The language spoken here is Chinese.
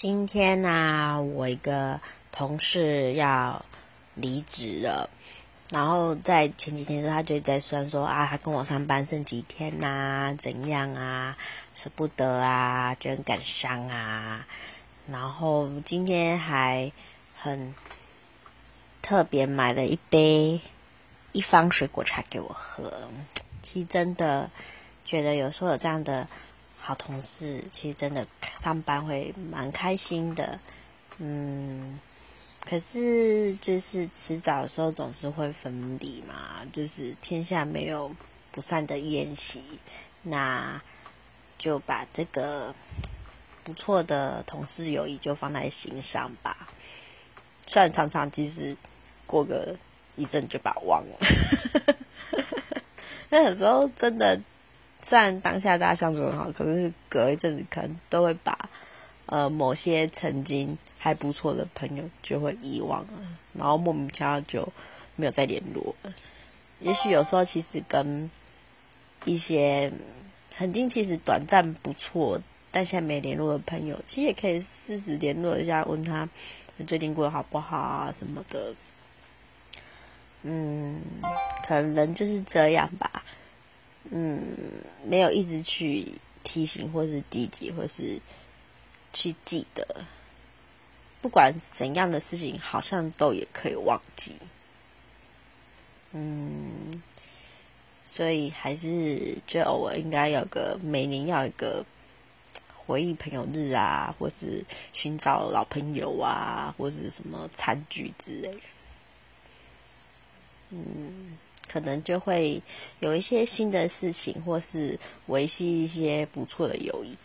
今天呢，我一个同事要离职了，然后在前几天的时候，他就在算说啊，他跟我上班剩几天呐，怎样啊，舍不得啊，就很感伤啊。然后今天还很特别买了一杯一方水果茶给我喝，其实真的觉得有时候有这样的。同事，其实真的上班会蛮开心的，嗯，可是就是迟早的时候总是会分离嘛，就是天下没有不散的宴席，那就把这个不错的同事友谊就放在心上吧。虽然常常其实过个一阵就把忘了，那有时候真的。虽然当下大家相处很好，可是隔一阵子可能都会把呃某些曾经还不错的朋友就会遗忘了，然后莫名其妙就没有再联络了。也许有时候其实跟一些曾经其实短暂不错，但现在没联络的朋友，其实也可以试试联络一下，问他最近过得好不好啊什么的。嗯，可能人就是这样吧。嗯，没有一直去提醒，或是提及，或是去记得，不管怎样的事情，好像都也可以忘记。嗯，所以还是就偶尔应该有个每年要一个回忆朋友日啊，或是寻找老朋友啊，或是什么餐具之类的。嗯。可能就会有一些新的事情，或是维系一些不错的友谊。